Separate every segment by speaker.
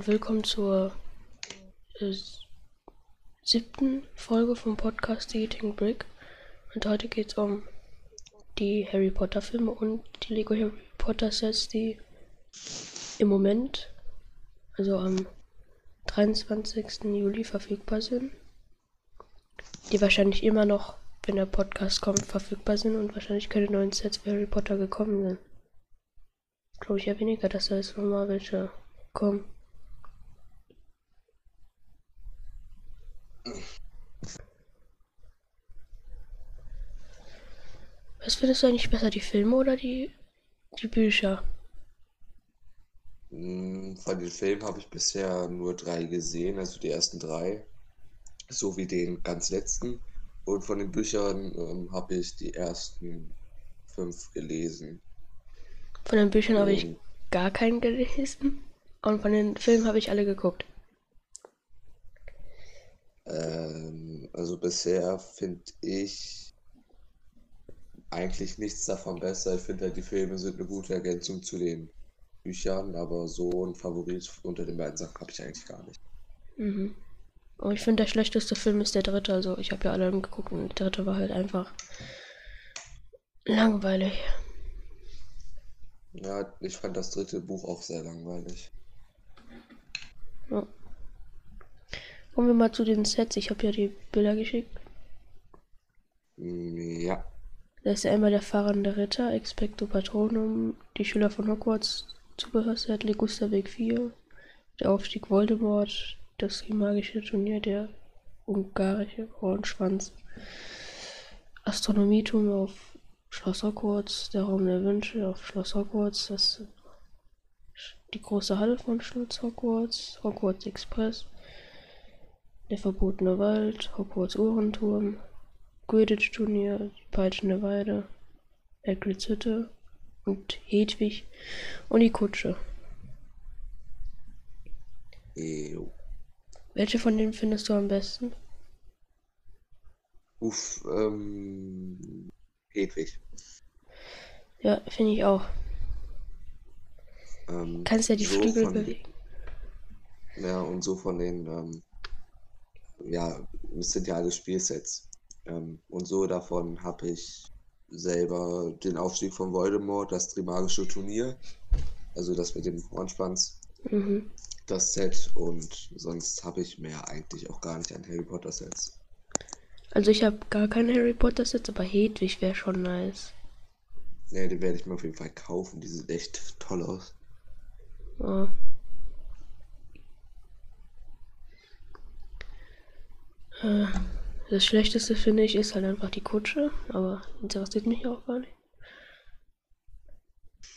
Speaker 1: und willkommen zur äh, siebten Folge vom Podcast The Eating Brick. Und heute geht es um die Harry Potter Filme und die Lego Harry Potter Sets, die im Moment, also am 23. Juli verfügbar sind. Die wahrscheinlich immer noch, wenn der Podcast kommt, verfügbar sind und wahrscheinlich keine neuen Sets für Harry Potter gekommen sind. Glaube ich ja weniger, dass da jetzt nochmal welche kommen. Was findest du eigentlich besser, die Filme oder die, die Bücher?
Speaker 2: Mm, Von den Filmen habe ich bisher nur drei gesehen, also die ersten drei, sowie den ganz letzten. Und von den Büchern ähm, habe ich die ersten fünf gelesen.
Speaker 1: Von den Büchern habe ich gar keinen gelesen und von den Filmen habe ich alle geguckt.
Speaker 2: Ähm, also bisher finde ich eigentlich nichts davon besser. Ich finde halt, die Filme sind eine gute Ergänzung zu den Büchern, aber so ein Favorit unter den beiden Sachen habe ich eigentlich gar nicht.
Speaker 1: Mhm. Und ich finde, der schlechteste Film ist der dritte. Also ich habe ja alle geguckt und der dritte war halt einfach langweilig.
Speaker 2: Ja, ich fand das dritte Buch auch sehr langweilig.
Speaker 1: Ja. Kommen wir mal zu den Sets. Ich habe ja die Bilder geschickt.
Speaker 2: Mm, Ja,
Speaker 1: Da ist ja einmal der fahrende Ritter, Expecto Patronum, die Schüler von Hogwarts, Zubehörset, Ligusterweg 4, der Aufstieg Voldemort, das magische Turnier, der ungarische Hornschwanz, Astronomieturm auf Schloss Hogwarts, der Raum der Wünsche auf Schloss Hogwarts, das die große Halle von Schloss Hogwarts, Hogwarts Express, der verbotene Wald, Hogwarts Uhrenturm, Quidditch-Turnier, die peitschende Weide, Hagrids Hütte und Hedwig und die Kutsche.
Speaker 2: jo.
Speaker 1: Welche von denen findest du am besten?
Speaker 2: Uff, ähm, Hedwig.
Speaker 1: Ja, finde ich auch.
Speaker 2: Ähm,
Speaker 1: Kannst ja die
Speaker 2: so
Speaker 1: Flügel
Speaker 2: von,
Speaker 1: bewegen.
Speaker 2: ja, und so von den, ähm, ja, es sind ja alles Spielsets. Ähm, und so davon habe ich selber den Aufstieg von Voldemort, das Trimagische Turnier, also das mit dem Hornschwanz,
Speaker 1: Mhm.
Speaker 2: das Set und sonst habe ich mehr eigentlich auch gar nicht an Harry Potter Sets.
Speaker 1: Also ich habe gar keine Harry Potter Sets, aber Hedwig wäre schon nice.
Speaker 2: Ne, die werde ich mir auf jeden Fall kaufen, die sieht echt toll aus.
Speaker 1: Ja. Das Schlechteste finde ich ist halt einfach die Kutsche, aber interessiert mich auch gar nicht.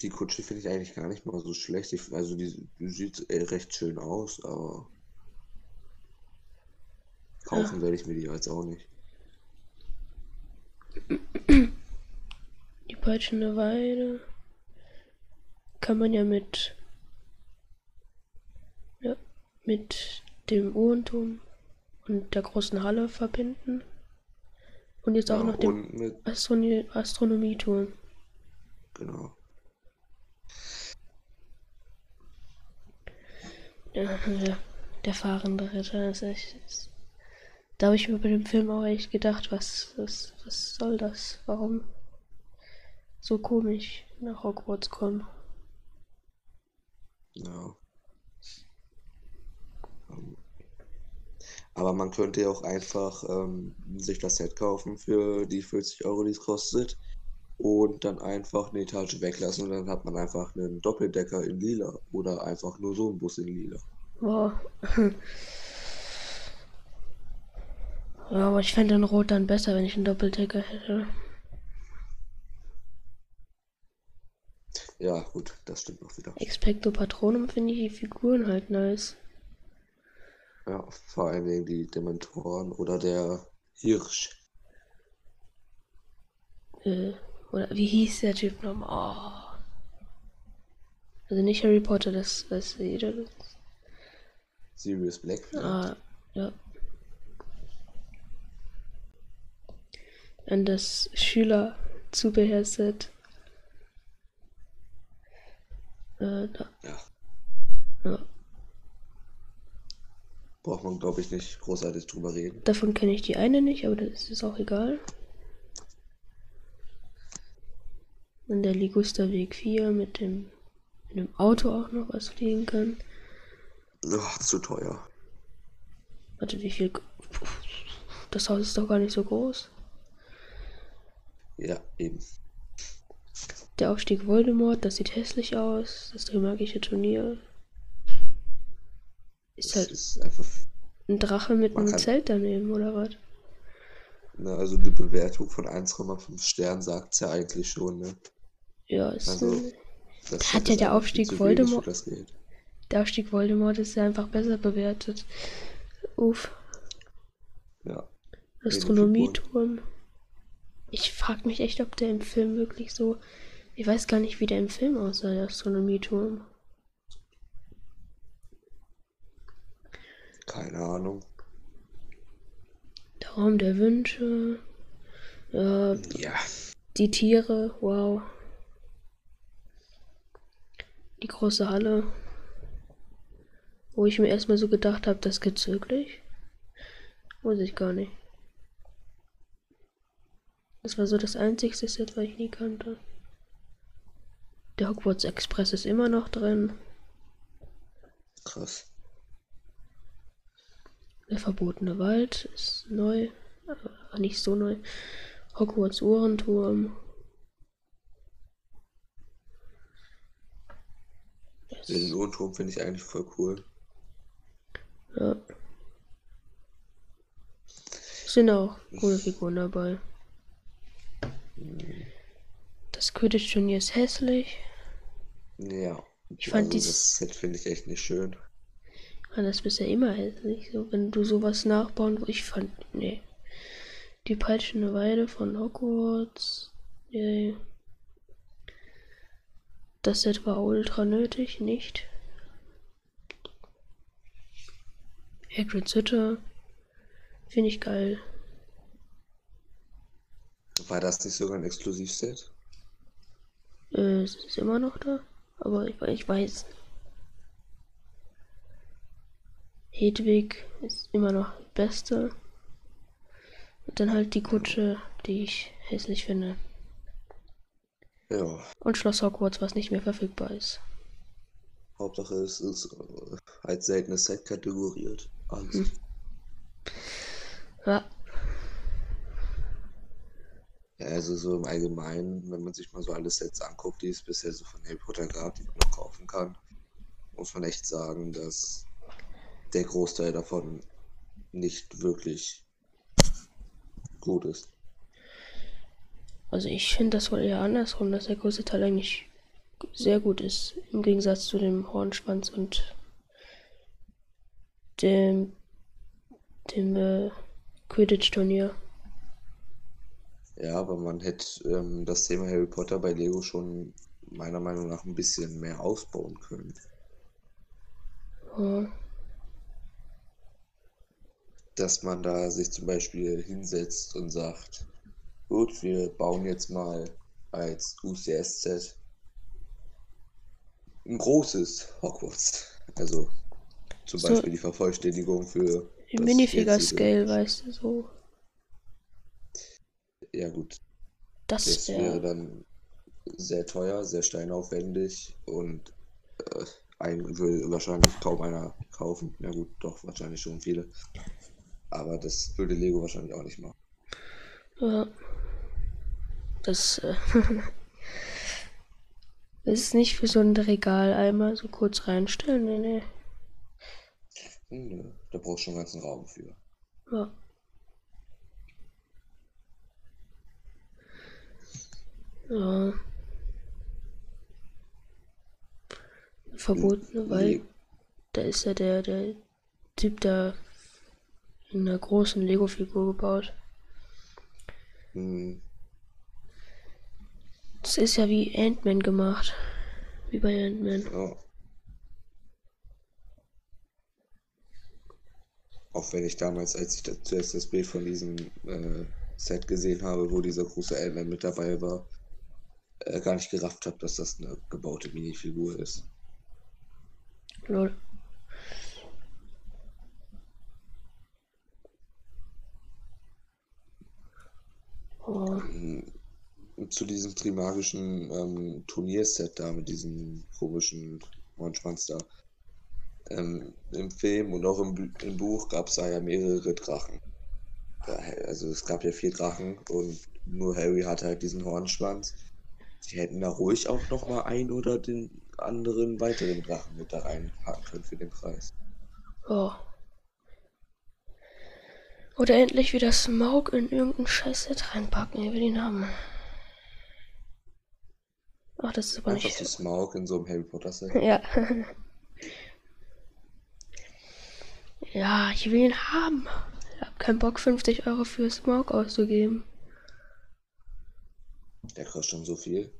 Speaker 2: Die Kutsche finde ich eigentlich gar nicht mal so schlecht. Ich, also die, die sieht äh, recht schön aus, aber kaufen werde ich mir die jetzt auch nicht.
Speaker 1: Die peitschende Weide kann man ja mit, ja, mit dem Uhrenturm und der großen Halle verbinden. Und jetzt auch
Speaker 2: Ja,
Speaker 1: noch
Speaker 2: mit,
Speaker 1: Astronomie Astronomieturm.
Speaker 2: genau.
Speaker 1: Ja, der, der fahrende Ritter ist echt. Ist, da habe ich mir bei dem Film auch echt gedacht, was, was, was soll das? Warum so komisch nach Hogwarts kommen?
Speaker 2: Ja. Aber man könnte ja auch einfach ähm, sich das Set kaufen für die 40 Euro, die es kostet. Und dann einfach eine Etage weglassen und dann hat man einfach einen Doppeldecker in lila. Oder einfach nur so einen Bus in lila.
Speaker 1: Boah. Ja, aber ich fände den Rot dann besser, wenn ich einen Doppeldecker hätte.
Speaker 2: Ja, gut, das stimmt auch wieder.
Speaker 1: Expecto Patronum finde ich die Figuren halt nice.
Speaker 2: Ja, vor allen Dingen die Dementoren oder der Hirsch.
Speaker 1: Äh, oder wie hieß der Typ nochmal? Oh. Also nicht Harry Potter, das weiß jeder.
Speaker 2: Sirius Black vielleicht.
Speaker 1: Ah, ja. An das Schülerzubehörset. Äh, da.
Speaker 2: Ja.
Speaker 1: Ja.
Speaker 2: Braucht man, glaube ich, nicht großartig drüber reden.
Speaker 1: Davon kenne ich die eine nicht, aber das ist auch egal. Und der Ligusterweg 4 mit dem, mit dem Auto auch noch was fliegen kann.
Speaker 2: Ach, zu teuer.
Speaker 1: Warte, wie viel. Das Haus ist doch gar nicht so groß.
Speaker 2: Ja, eben.
Speaker 1: Der Aufstieg Voldemort, das sieht hässlich aus. Das magische Turnier. Ist
Speaker 2: Das
Speaker 1: halt
Speaker 2: ist einfach.
Speaker 1: ein Drache mit einem
Speaker 2: kann-
Speaker 1: Zelt daneben, oder was?
Speaker 2: Ne, also die Bewertung von 1,5 Sternen sagt es ja eigentlich schon, ne?
Speaker 1: Ja, ist
Speaker 2: Also,
Speaker 1: ein,
Speaker 2: Das
Speaker 1: Hat ja der Aufstieg
Speaker 2: wenig
Speaker 1: Voldemort-
Speaker 2: Geld.
Speaker 1: der Aufstieg Voldemort ist ja einfach besser bewertet. Uff.
Speaker 2: Ja.
Speaker 1: Astronomieturm. Ich frag mich echt, ob der im Film wirklich so. Ich weiß gar nicht, wie der im Film aussah, der Astronomieturm.
Speaker 2: Keine Ahnung.
Speaker 1: Der Raum der Wünsche. Ja,
Speaker 2: Ja.
Speaker 1: die Tiere, wow. Die große Halle. Wo ich mir erstmal so gedacht habe, das gibt's wirklich. Muss ich gar nicht. Das war so das einzigste Set, was ich nie kannte. Der Hogwarts Express ist immer noch drin.
Speaker 2: Krass.
Speaker 1: Der verbotene Wald ist neu. Aber nicht so neu. Hogwarts Uhrenturm.
Speaker 2: Den Uhrenturm finde ich eigentlich voll cool.
Speaker 1: Ja. Sind auch coole Figuren dabei. Das Quidditch-Turnier ist hässlich.
Speaker 2: Ja.
Speaker 1: Ich fand
Speaker 2: also
Speaker 1: dies-
Speaker 2: das Set finde ich echt nicht schön.
Speaker 1: War das bisher immer hässlich. So, wenn du sowas nachbauen ich fand. Nee. Die peitschende Weide von Hogwarts. Nee. Das Set war ultra nötig, nicht? Hagrid's Hütte. Finde ich geil.
Speaker 2: War das nicht sogar ein Exklusivset?
Speaker 1: Äh, es ist immer noch da, aber ich, ich weiß. Hedwig ist immer noch das Beste. Und dann halt die Kutsche, die ich hässlich finde.
Speaker 2: Ja.
Speaker 1: Und Schloss Hogwarts, was nicht mehr verfügbar ist.
Speaker 2: Hauptsache es ist äh, als seltenes Set kategoriert. Alles.
Speaker 1: Hm. Ja,
Speaker 2: Ja, also so im Allgemeinen, wenn man sich mal so alle Sets anguckt, die es bisher so von Harry Potter gab, die man noch kaufen kann, muss man echt sagen, dass der Großteil davon nicht wirklich gut ist.
Speaker 1: also ich finde das wohl eher andersrum, dass der größte Teil eigentlich sehr gut ist. Im Gegensatz zu dem Hornschwanz und dem, dem äh, Quidditch-Turnier.
Speaker 2: Ja, aber man hätte ähm, das Thema Harry Potter bei Lego schon meiner Meinung nach ein bisschen mehr ausbauen können.
Speaker 1: Ja.
Speaker 2: Dass man da sich zum Beispiel hinsetzt und sagt, gut, wir bauen jetzt mal als UCS-Set ein großes Hogwarts. Also zum
Speaker 1: So-
Speaker 2: Beispiel die Vervollständigung für
Speaker 1: Im
Speaker 2: das
Speaker 1: Minifigure-Scale, weißt du, so.
Speaker 2: Ja gut,
Speaker 1: Das,
Speaker 2: das
Speaker 1: wäre.
Speaker 2: dann sehr teuer, sehr steinaufwendig und äh, ein, will wahrscheinlich kaum einer kaufen. Ja gut, doch, wahrscheinlich schon viele. Aber das würde Lego wahrscheinlich auch nicht machen.
Speaker 1: Ja. Das, äh, das ist nicht für so ein Regal einmal so kurz reinstellen. Nee, nee.
Speaker 2: Hm, Nö, da brauchst du schon einen ganzen Raum für.
Speaker 1: Ja. Ja. Verbotene Wald. Da ist ja der, der Typ da einer großen Lego-Figur gebaut.
Speaker 2: Hm,
Speaker 1: Das ist ja wie Ant-Man gemacht. Wie bei Ant-Man.
Speaker 2: ja. Auch wenn ich damals, als ich zuerst das Bild von diesem äh, Set gesehen habe, wo dieser große Ant-Man mit dabei war, äh, gar nicht gerafft habe, dass das eine gebaute Minifigur ist.
Speaker 1: Lol.
Speaker 2: Ähm, Zu diesem trimagischen ähm, Turnierset da mit diesem komischen Hornschwanz da. Ähm, Im Film und auch im, im Buch gab es da ja mehrere Drachen. Ja, Also es gab ja vier Drachen und nur Harry hatte halt diesen Hornschwanz. Sie hätten da ruhig auch noch mal ein oder den anderen weiteren Drachen mit da reinpacken können für den Preis.
Speaker 1: oh. Oder endlich wieder Smaug in irgendein Scheiß-Set reinpacken. Ich will ihn haben. Ach, das ist aber
Speaker 2: Einfach
Speaker 1: nicht.
Speaker 2: so Smaug in so einem Harry Potter Set.
Speaker 1: Ja. ja, ich will ihn haben. Ich hab keinen Bock, 50 Euro für Smaug auszugeben.
Speaker 2: Der kostet schon so viel.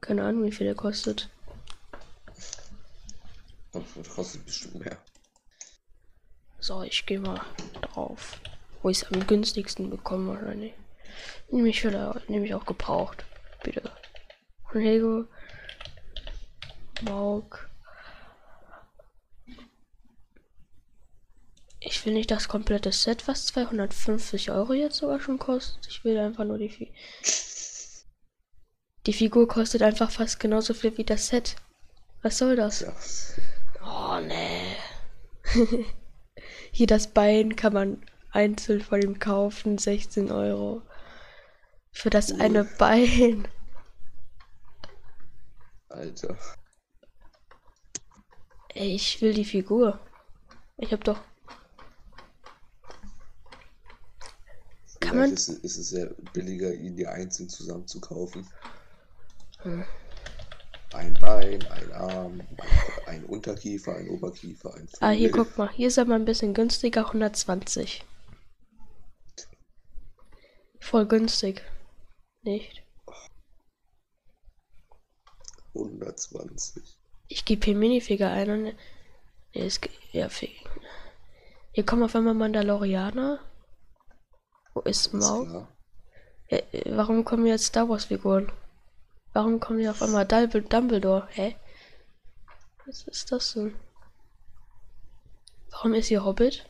Speaker 1: Keine Ahnung, wie viel der kostet.
Speaker 2: Der kostet bestimmt mehr.
Speaker 1: So, ich gehe mal drauf. Wo ich es am günstigsten bekomme wahrscheinlich. Nehme ich, wieder- nehme ich auch gebraucht. Bitte. Lego. Mauk. Ich will nicht das komplette Set, was 250 Euro jetzt sogar schon kostet. Ich will einfach nur die Fi Die Figur kostet einfach fast genauso viel wie das Set. Was soll das?
Speaker 2: Ja.
Speaker 1: Oh nee. Hier das Bein kann man einzeln von ihm kaufen, 16 Euro. Für das eine Bein.
Speaker 2: Alter.
Speaker 1: Ey, ich will die Figur. Ich hab doch. Kann
Speaker 2: Vielleicht
Speaker 1: man-
Speaker 2: ist, es- ist es ja billiger, ihn dir einzeln zusammen zu kaufen.
Speaker 1: Hm.
Speaker 2: Ein Bein, ein Arm, ein, ein Unterkiefer, ein Oberkiefer, ein
Speaker 1: Ah, hier guck mal. Hier ist er mal ein bisschen günstiger, 120. Voll günstig. Nicht?
Speaker 2: 120.
Speaker 1: Ich gebe hier Minifigure ein und. Nee, es, ja, fi- Hier kommen auf einmal Mandalorianer. Wo ist Maul? Ja, warum kommen jetzt Star Wars Figuren? Warum kommen hier auf einmal Dumbledore? Hä? Was ist das denn? Warum ist hier Hobbit?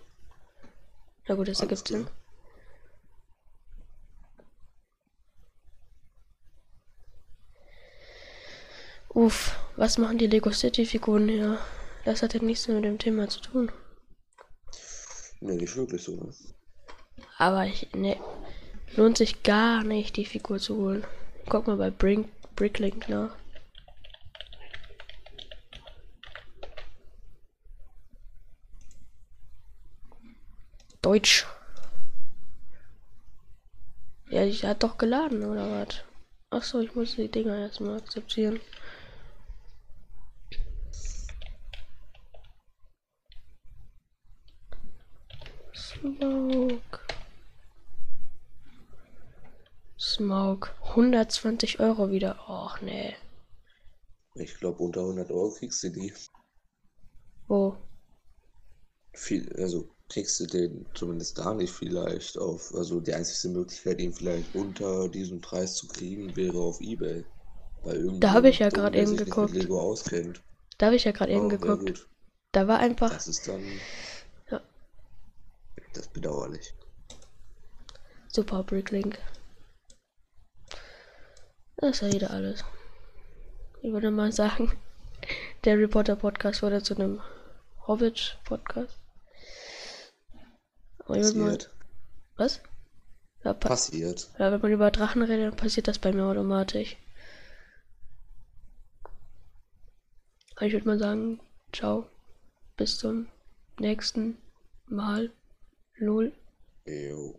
Speaker 1: Na gut, das ergibt Sinn. Uff, was machen die Lego City Figuren hier? Das hat ja nichts mehr mit dem Thema zu tun.
Speaker 2: Nee, nicht wirklich so, ne?
Speaker 1: Aber ich, ne, lohnt sich gar nicht, die Figur zu holen. Guck mal bei Brink, Bricklink nach. Deutsch. Ja, die hat doch geladen, oder was? Achso, ich muss die Dinger erstmal akzeptieren. Smoke. Smoke. 120 Euro wieder. Och, nee.
Speaker 2: Ich glaube, unter 100 Euro kriegst du die.
Speaker 1: Wo?
Speaker 2: Viel, also kriegst du den zumindest da nicht vielleicht auf. Also die einzige Möglichkeit, ihn vielleicht unter diesem Preis zu kriegen, wäre auf Ebay. Bei
Speaker 1: Da habe ich ja gerade eben geguckt.
Speaker 2: Lego auskennt.
Speaker 1: Da habe ich ja gerade eben
Speaker 2: Oh,
Speaker 1: geguckt. Da war einfach.
Speaker 2: Das ist dann.
Speaker 1: Ja.
Speaker 2: Das ist bedauerlich.
Speaker 1: Super Bricklink. Das ist ja wieder alles. Ich würde mal sagen, der Reporter Podcast wurde zu einem Hobbit Podcast. Aber würde mal.
Speaker 2: Passiert.
Speaker 1: Was? Ja, pa
Speaker 2: Passiert.
Speaker 1: ja, wenn man über Drachen redet, dann passiert das bei mir automatisch. Aber ich würde mal sagen, ciao. Bis zum nächsten Mal. Lol.
Speaker 2: Jo.